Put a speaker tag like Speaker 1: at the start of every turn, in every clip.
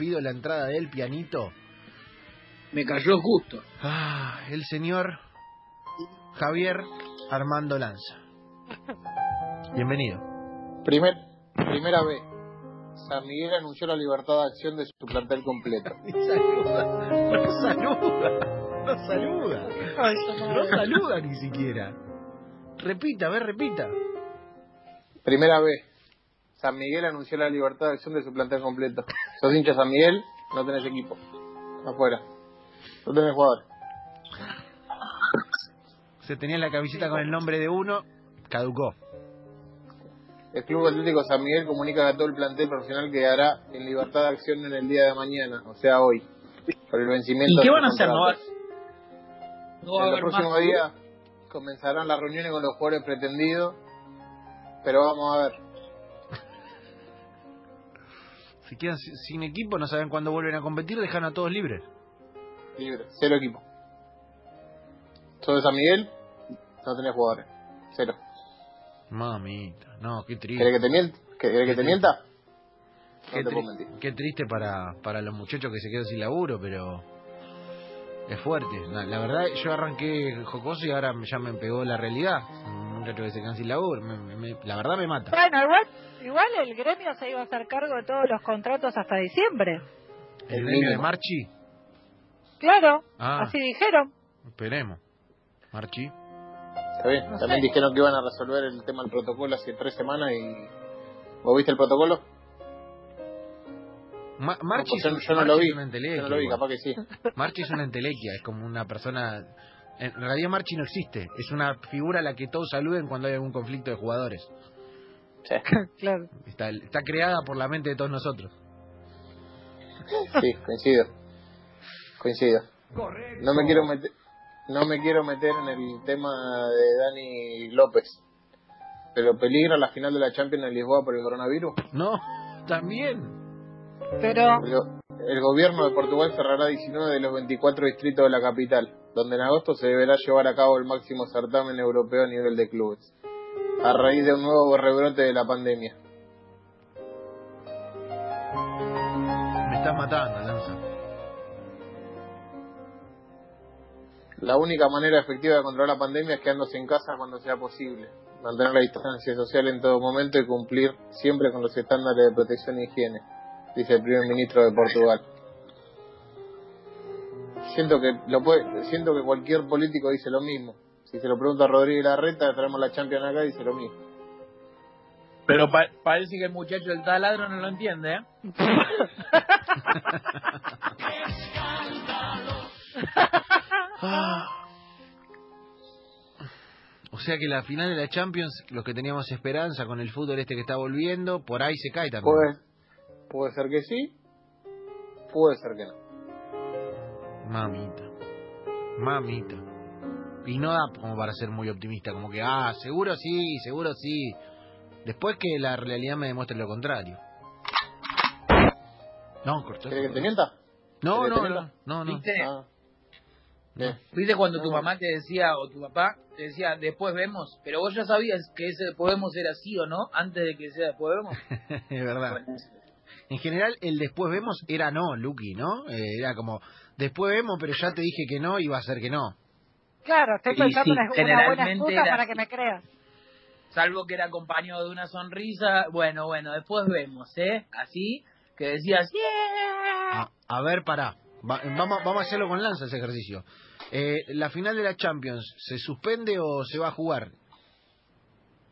Speaker 1: pido la entrada del pianito.
Speaker 2: Me cayó justo.
Speaker 1: Ah, el señor Javier Armando Lanza. Bienvenido.
Speaker 3: Primer, primera vez. San Miguel anunció la libertad de acción de su plantel completo.
Speaker 1: Ni saluda, no saluda, no saluda, no saluda ni siquiera. Repita, a ver, repita.
Speaker 3: Primera vez. San Miguel anunció la libertad de acción de su plantel completo. Sos hincha San Miguel, no tenés equipo. Afuera. No tenés jugadores.
Speaker 1: Se tenía la camiseta con el nombre de uno, caducó.
Speaker 3: El Club Atlético San Miguel comunica a todo el plantel profesional que hará en libertad de acción en el día de mañana, o sea, hoy, por el vencimiento
Speaker 2: ¿Y qué van a hacer? ¿No va, no va a
Speaker 3: En los próximos días comenzarán las reuniones con los jugadores pretendidos, pero vamos a ver.
Speaker 1: Si quedan si- sin equipo, no saben cuándo vuelven a competir, dejan a todos libres.
Speaker 3: Libre, cero equipo. De San Miguel, no tenés jugadores. Cero.
Speaker 1: Mamita, no, qué
Speaker 3: ¿Querés
Speaker 1: triste.
Speaker 3: que te? ¿Querés que te mienta? No
Speaker 1: Qué,
Speaker 3: te puedo mentir.
Speaker 1: qué triste para, para los muchachos que se quedan sin laburo, pero es fuerte. La, la verdad, yo arranqué jocoso y ahora ya me pegó la realidad. Muchacho que se queda sin laburo, me- me- me- la verdad me mata.
Speaker 4: Bueno, igual, igual el gremio se iba a hacer cargo de todos los contratos hasta diciembre.
Speaker 1: ¿El
Speaker 3: El
Speaker 1: gremio de. Marchi?
Speaker 4: Claro,
Speaker 1: Ah.
Speaker 4: así dijeron.
Speaker 1: Esperemos. Marchi.
Speaker 3: Está bien.
Speaker 4: No
Speaker 3: También
Speaker 4: sé.
Speaker 3: dijeron que iban a resolver el tema del protocolo hace tres semanas y... ¿Vos viste el protocolo?
Speaker 1: Ma- Marchi,
Speaker 3: No, pues yo, no
Speaker 1: Marchi
Speaker 3: lo
Speaker 1: es
Speaker 3: vi.
Speaker 1: una
Speaker 3: Yo
Speaker 1: entelequia
Speaker 3: no lo vi,
Speaker 1: igual.
Speaker 3: capaz que sí.
Speaker 1: Marchi es una entelequia, es como una persona... En realidad Marchi no existe, es una figura a la que todos saluden cuando hay algún conflicto de jugadores.
Speaker 3: Sí,
Speaker 4: Claro.
Speaker 1: Está, está creada por la mente de todos nosotros.
Speaker 3: sí, coincido. Coincido. No me quiero meter... No me quiero meter en el tema de Dani López. Pero peligra la final de la Champions en Lisboa por el coronavirus.
Speaker 1: No, también.
Speaker 4: Pero,
Speaker 3: el gobierno de Portugal cerrará 19 de los 24 distritos de la capital, donde en agosto se deberá llevar a cabo el máximo certamen europeo a nivel de clubes, a raíz de un nuevo rebrote de la pandemia.
Speaker 1: Me estás matando, Lanza.
Speaker 3: La única manera efectiva de controlar la pandemia es quedándose en casa cuando sea posible, mantener la distancia social en todo momento y cumplir siempre con los estándares de protección e higiene, dice el primer ministro de Portugal. Siento que lo puede, siento que cualquier político dice lo mismo. Si se lo pregunta a Rodríguez Larreta, traemos la Champions acá, dice lo mismo.
Speaker 2: Pero pa- parece que el muchacho del taladro no lo entiende, ¿eh?
Speaker 1: O sea que la final de la Champions, los que teníamos esperanza con el fútbol este que está volviendo, por ahí se cae también.
Speaker 3: Puede, puede ser que sí, puede ser que no.
Speaker 1: Mamita. Mamita. Y no da como para ser muy optimista, como que, ah, seguro sí, seguro sí. Después que la realidad me demuestre lo contrario. No, cortó.
Speaker 3: ¿Querés que te mienta?
Speaker 1: No,
Speaker 3: ¿Querés que
Speaker 1: no, no, no, no.
Speaker 2: ¿Viste?
Speaker 3: Ah.
Speaker 2: ¿Viste cuando tu mamá te decía, o tu papá, te decía, después vemos? Pero vos ya sabías que ese después vemos era sí o no, antes de que sea después vemos.
Speaker 1: Es verdad. En general, el después vemos era no, Lucky, ¿no? Eh, era como, después vemos, pero ya te dije que no, iba a ser que no.
Speaker 4: claro, estoy pensando
Speaker 2: sí,
Speaker 4: una, una buena excusa
Speaker 2: era
Speaker 4: para que me creas.
Speaker 2: Salvo que era acompañado de una sonrisa. Bueno, bueno, después vemos, ¿eh? Así, que decías, yeah.
Speaker 1: A, a ver, pará. Va- vamos, vamos a hacerlo con Lanza ese ejercicio. Eh, ¿La final de la Champions se suspende o se va a jugar?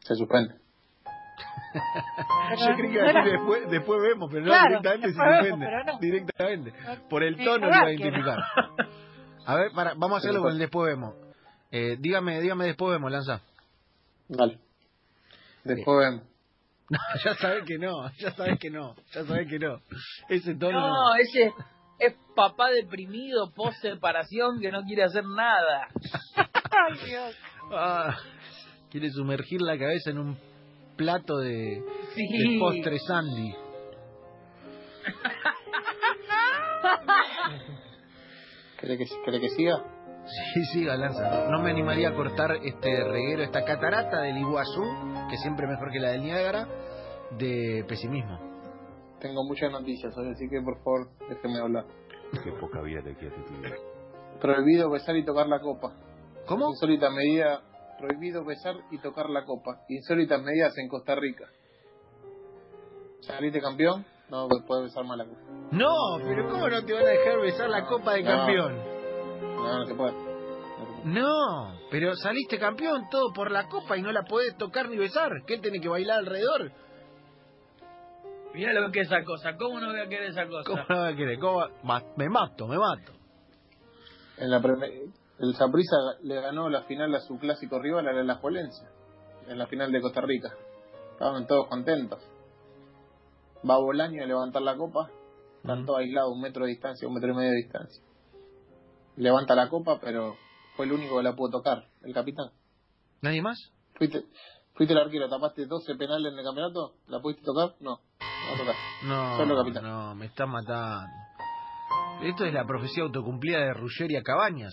Speaker 3: Se suspende.
Speaker 4: Pero
Speaker 1: Yo creí que iba a
Speaker 4: no era-
Speaker 1: decir después, después vemos, pero no,
Speaker 4: Claro,
Speaker 1: directamente se
Speaker 4: pero no.
Speaker 1: Directamente. Por el tono lo iba a identificar. A ver, para, vamos a hacerlo con el después vemos. Eh, dígame, dígame después vemos, Lanza.
Speaker 3: Dale. Después vemos.
Speaker 1: No, ya sabes que no, ya sabes que no, ya sabes que no. Ese tono no.
Speaker 2: No, ese es papá deprimido, post separación, que no quiere hacer nada.
Speaker 4: Ay, Dios.
Speaker 1: Ah, quiere sumergir la cabeza en un plato de,
Speaker 2: Sí.
Speaker 1: de postre Sandy.
Speaker 3: ¿Querés que, querés que siga?
Speaker 1: Sí, sí, Lanza. No me animaría a cortar este reguero, esta catarata del Iguazú, que siempre es mejor que la del Niágara, de pesimismo.
Speaker 3: Tengo muchas noticias hoy, así que por favor, déjeme hablar.
Speaker 5: Qué poca vida te queda tu vida.
Speaker 3: Prohibido besar y tocar la copa.
Speaker 1: ¿Cómo?
Speaker 3: Insólita medida. Prohibido besar y tocar la copa. Insólitas medidas en Costa Rica. ¿Saliste campeón? No puedes besar más la copa.
Speaker 1: No, pero ¿cómo no te van a dejar besar la copa de
Speaker 3: No.
Speaker 1: campeón?
Speaker 3: No, no se puede. No
Speaker 1: pero saliste campeón todo por la copa y no la podés tocar ni besar. ¿Qué tiene que bailar alrededor?
Speaker 2: Mira lo que es esa cosa. ¿Cómo no voy a querer esa cosa?
Speaker 1: ¿Cómo no va a querer? ¿Cómo Me mato, me mato.
Speaker 3: En la el Saprissa le ganó la final a su clásico rival, a la Alajuelense, en la final de Costa Rica. Estaban todos contentos. Va Bolaño a levantar la copa, están todos aislados, un metro de distancia, un metro y medio de distancia. Levanta la copa, pero fue el único que la pudo tocar, el capitán.
Speaker 1: ¿Nadie más?
Speaker 3: ¿Fuiste, fuiste el arquero, tapaste 12 penales en el campeonato? ¿La pudiste tocar? No, no tocaste.
Speaker 1: No,
Speaker 3: Solo capitán.
Speaker 1: no, me está matando. Esto es la profecía autocumplida de Ruggeri a Cabañas.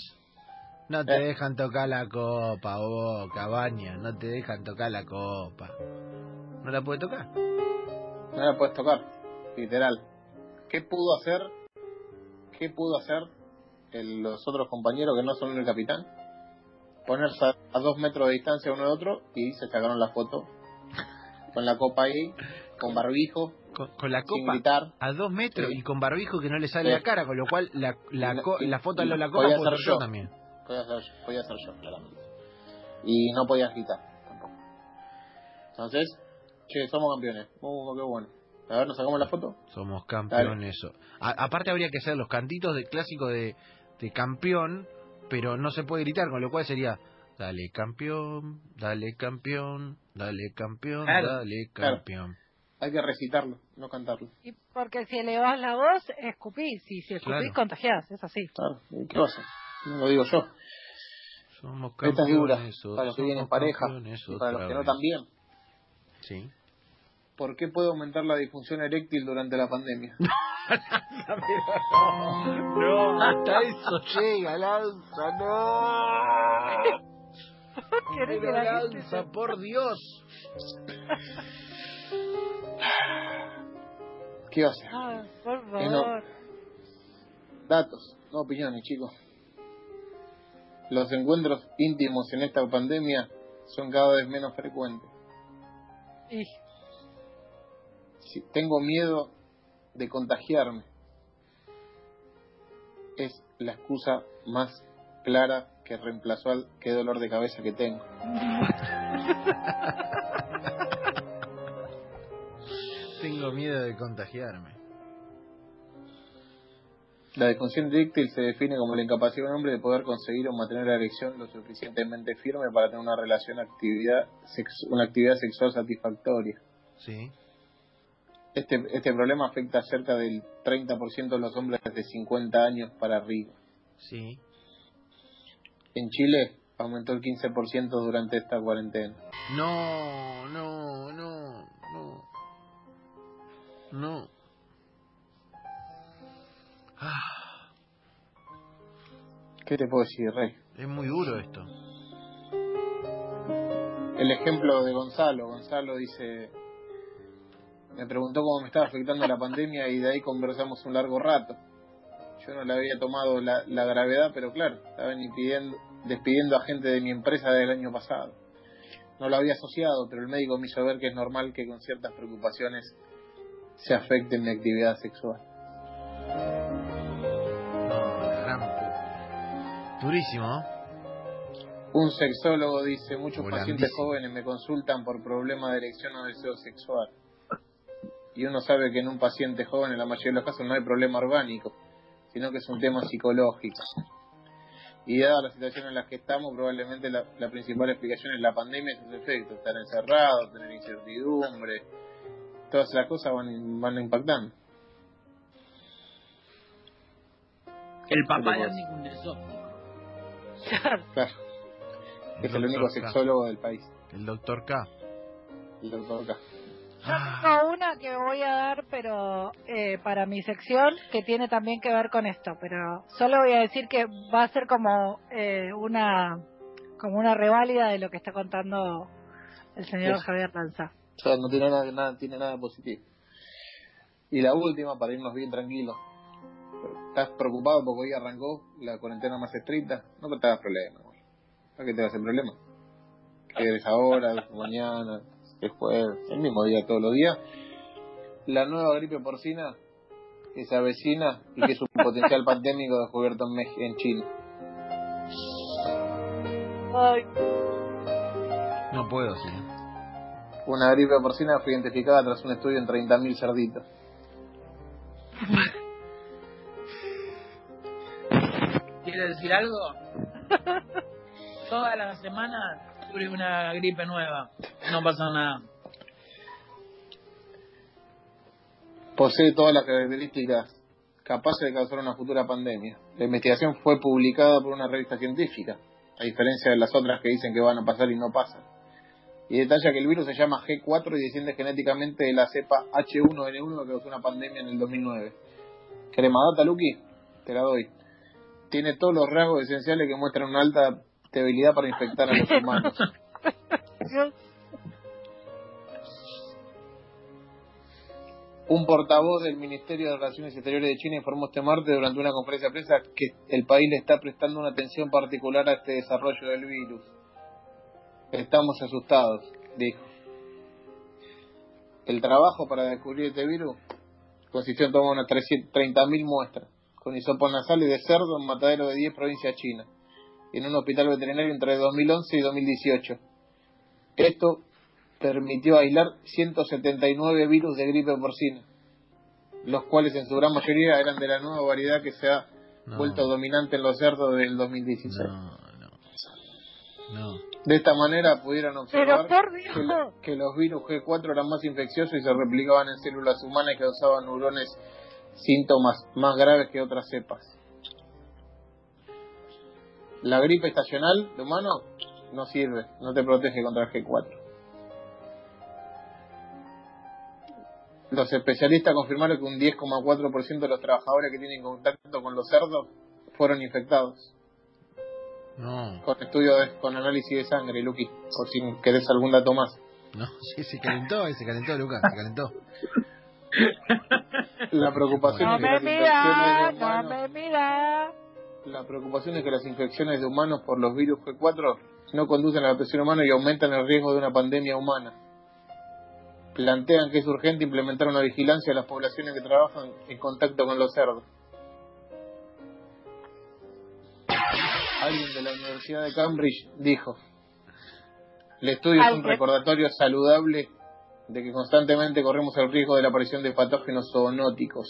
Speaker 1: No te
Speaker 3: Eh.
Speaker 1: dejan tocar la copa, vos, Cabañas, no te dejan tocar la copa. No la puede tocar.
Speaker 3: No la puedes tocar, literal. ¿Qué pudo hacer? ¿Qué pudo hacer el- los otros compañeros que no son el capitán? Ponerse a, a dos metros de distancia uno de otro y se sacaron la foto con la copa ahí, con barbijo,
Speaker 1: Con, con la
Speaker 3: sin
Speaker 1: copa
Speaker 3: gritar.
Speaker 1: a dos metros
Speaker 3: Sí.
Speaker 1: y con barbijo que no le sale
Speaker 3: Sí.
Speaker 1: la cara, con lo cual la, la, co- la foto de la copa puedo yo
Speaker 3: yo.
Speaker 1: también.
Speaker 3: Podía ser, yo- podía ser yo, claramente. Y no podía gritar tampoco. Entonces, che, somos campeones. Uh, qué bueno. A ver, nos sacamos la foto.
Speaker 1: Somos campeones. eso. A- aparte habría que hacer los cantitos de clásico de, de campeón, pero no se puede gritar, con lo cual sería dale campeón, dale campeón, dale campeón,
Speaker 2: Claro,
Speaker 1: dale
Speaker 3: claro.
Speaker 1: campeón.
Speaker 3: Hay que recitarlo, no cantarlo.
Speaker 4: Y porque si elevas la voz, escupís. Y si escupís,
Speaker 1: Claro.
Speaker 4: contagiás. Es así.
Speaker 3: Claro, ¿y ¿qué pasa? No lo digo yo.
Speaker 1: Somos
Speaker 3: Esta es dura para los que vienen en pareja y para los que no también.
Speaker 1: Sí.
Speaker 3: ¿Por qué puede aumentar la disfunción eréctil durante la pandemia?
Speaker 1: No, hasta eso llega, Lanza, no.
Speaker 4: ¿Querés que
Speaker 1: Pero
Speaker 4: la gente
Speaker 1: Lanza, por Dios.
Speaker 3: ¿Qué va a hacer?
Speaker 4: Ah, por
Speaker 3: Que no.
Speaker 4: favor.
Speaker 3: Datos, no opiniones, chicos. Los encuentros íntimos en esta pandemia son cada vez menos frecuentes.
Speaker 4: Y
Speaker 3: Si tengo miedo de contagiarme, es la excusa más clara que reemplazó al qué dolor de cabeza que tengo.
Speaker 1: Tengo miedo de contagiarme.
Speaker 3: La disfunción eréctil se define como la incapacidad de un hombre de poder conseguir o mantener la erección lo suficientemente firme para tener una relación actividad una actividad sexual satisfactoria.
Speaker 1: Sí.
Speaker 3: Este, este problema afecta a cerca del 30% de los hombres de 50 años para arriba.
Speaker 1: Sí.
Speaker 3: En Chile aumentó el 15% durante esta cuarentena.
Speaker 1: No, no, no, no. No. Ah,
Speaker 3: ¿Qué te puedo decir, Rey?
Speaker 1: es muy duro esto.
Speaker 3: El ejemplo de Gonzalo. Gonzalo dice, me preguntó cómo me estaba afectando la pandemia y de ahí conversamos un largo rato. Yo no le había tomado la, la gravedad, pero claro, estaban impidiendo, despidiendo a gente de mi empresa del año pasado. No lo había asociado, pero el médico me hizo ver que es normal que con ciertas preocupaciones se afecte mi actividad sexual.
Speaker 1: Durísimo.
Speaker 3: Un sexólogo dice, muchos
Speaker 1: Volandísimo.
Speaker 3: pacientes jóvenes me consultan por problemas de erección o deseo sexual. Y uno sabe que en un paciente joven en la mayoría de los casos no hay problema orgánico, sino que es un tema psicológico. Y dada la situación en la que estamos, probablemente la, la principal explicación es la pandemia y sus efectos. Estar encerrados, tener incertidumbre, todas esas cosas van, van impactando.
Speaker 2: El papá
Speaker 3: ¿Qué
Speaker 2: de
Speaker 3: te
Speaker 2: Andy
Speaker 3: Claro. Es el único
Speaker 1: K.
Speaker 3: sexólogo del país,
Speaker 1: El doctor K.
Speaker 3: el doctor K.
Speaker 4: Yo tengo una que voy a dar, pero eh, para mi sección, que tiene también que ver con esto, pero solo voy a decir que va a ser como eh, una como una reválida de lo que está contando el señor
Speaker 3: Sí.
Speaker 4: Javier Lanza.
Speaker 3: O sea, no tiene nada, nada, tiene nada positivo. Y la última, para irnos bien tranquilos. ¿Estás preocupado porque hoy arrancó la cuarentena más estricta? No te hagas problema. güey. ¿Para qué te vas a hacer problema? Que eres ahora, mañana, después, el mismo día, todos los días. La nueva gripe porcina que se avecina y que es un potencial pandémico descubierto en, en China.
Speaker 4: Ay,
Speaker 1: No puedo, sí.
Speaker 3: Una gripe porcina fue identificada tras un estudio en 30.000 cerditos.
Speaker 2: ¿Quieres decir algo? Toda la semana tuve una gripe nueva. No pasa nada.
Speaker 3: Posee todas las características capaces de causar una futura pandemia. La investigación fue publicada por una revista científica, a diferencia de las otras que dicen que van a pasar y no pasan. Y detalla que el virus se llama G4 y desciende genéticamente de la cepa H1N1 que causó una pandemia en el 2009. Cremadata, Lucky, te la doy. Tiene todos los rasgos esenciales que muestran una alta debilidad para infectar a los humanos. Un portavoz del Ministerio de Relaciones Exteriores de China informó este martes durante una conferencia de prensa que el país le está prestando una atención particular a este desarrollo del virus. Estamos asustados, dijo. El trabajo para descubrir este virus consistió en tomar unas 30.000 muestras con hisopos nasales de cerdo en matadero de 10 provincias chinas en un hospital veterinario entre 2011 y 2018. Esto permitió aislar 179 virus de gripe porcina, los cuales en su gran mayoría eran de la nueva variedad que se ha
Speaker 1: No.
Speaker 3: vuelto dominante en los cerdos del 2016.
Speaker 1: No, no. No.
Speaker 3: De esta manera pudieron
Speaker 4: Pero
Speaker 3: observar
Speaker 4: por
Speaker 3: que, que los virus G4 eran más infecciosos y se replicaban en células humanas y causaban neurones síntomas más graves que otras cepas. La gripe estacional de humano no sirve, no te protege contra el G4. Los especialistas confirmaron que un 10,4% de los trabajadores que tienen contacto con los cerdos fueron infectados
Speaker 1: No.
Speaker 3: con estudio de, con análisis de sangre, Luqui, por si querés algún dato más.
Speaker 1: No, sí, se calentó, eh, se calentó, Lucas, se calentó.
Speaker 3: La preocupación
Speaker 4: No
Speaker 3: es que
Speaker 4: me
Speaker 3: las
Speaker 4: mira,
Speaker 3: infecciones de humanos, la preocupación es que las infecciones de humanos por los virus G4 no conducen a la presión humana y aumentan el riesgo de una pandemia humana. Plantean que es urgente implementar una vigilancia a las poblaciones que trabajan en contacto con los cerdos. Alguien de la Universidad de Cambridge dijo, el estudio es un recordatorio saludable de que constantemente corremos el riesgo de la aparición de patógenos zoonóticos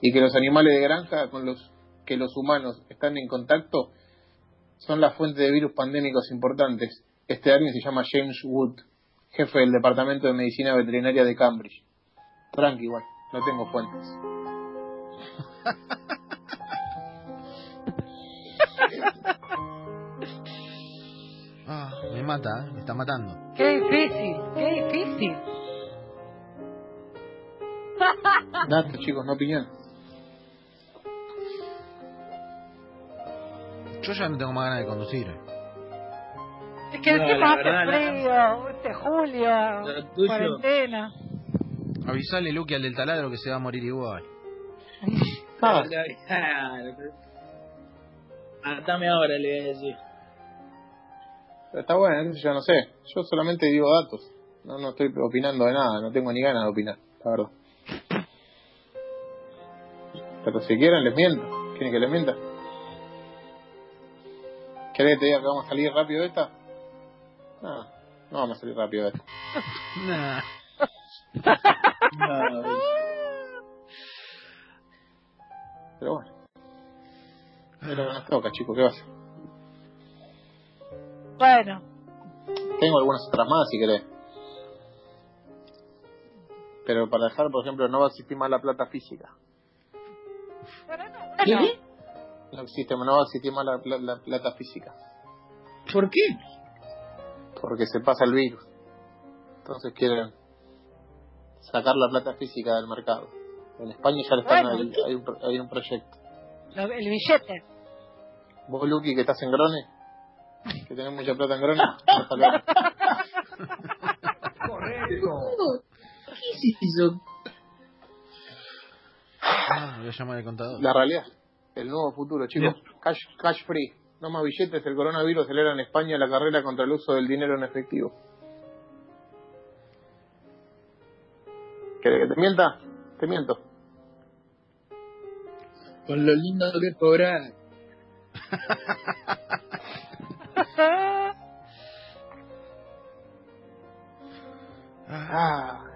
Speaker 3: y que los animales de granja con los que los humanos están en contacto son la fuente de virus pandémicos importantes. Este alguien se llama James Wood, jefe del Departamento de Medicina Veterinaria de Cambridge. Tranqui igual, no tengo fuentes.
Speaker 1: Ah, me mata, eh, me está matando.
Speaker 4: Qué difícil, qué difícil.
Speaker 3: Datos, chicos, no opinión.
Speaker 1: Yo ya no tengo más ganas de conducir.
Speaker 4: Es que
Speaker 2: No,
Speaker 4: encima
Speaker 2: la
Speaker 4: hace frío, este julio, cuarentena.
Speaker 1: Avisale, Luqui, al del taladro que se va a morir igual.
Speaker 3: Ah,
Speaker 2: Matame ahora, le voy a decir.
Speaker 3: está bueno, yo no sé. Yo solamente digo datos. No, no estoy opinando de nada, no tengo ni ganas de opinar, la verdad. Pero si quieren, les miento. ¿Quieren que les mienta? ¿Querés que te diga que vamos a salir rápido de esta? No, no vamos a salir rápido de esta.
Speaker 1: Nah.
Speaker 3: Pero bueno. Es lo que nos toca, chicos, ¿qué va a hacer?
Speaker 4: Bueno,
Speaker 3: Tengo algunas otras más, si querés. Pero para dejar, por ejemplo, no va a existir más la plata física.
Speaker 2: ¿Qué?
Speaker 3: No existe, no más la, la plata física.
Speaker 2: ¿Por qué?
Speaker 3: Porque se pasa el virus. Entonces quieren sacar la plata física del mercado. En España ya le están
Speaker 4: Bueno.
Speaker 3: ahí, hay, un, pro- hay un proyecto.
Speaker 4: Lo- el billete.
Speaker 3: Vos, Luqui, que estás en Grone, que tenés mucha plata en Grone, déjalo.
Speaker 2: ¿Qué es eso?
Speaker 1: Ah, voy a llamar al contador.
Speaker 3: La realidad, el nuevo futuro, chicos. Cash, cash free, no más billetes. El coronavirus acelera en España la carrera contra el uso del dinero en efectivo. ¿Querés que te mienta? Te miento.
Speaker 2: Con lo lindo que cobrar.
Speaker 3: Ah,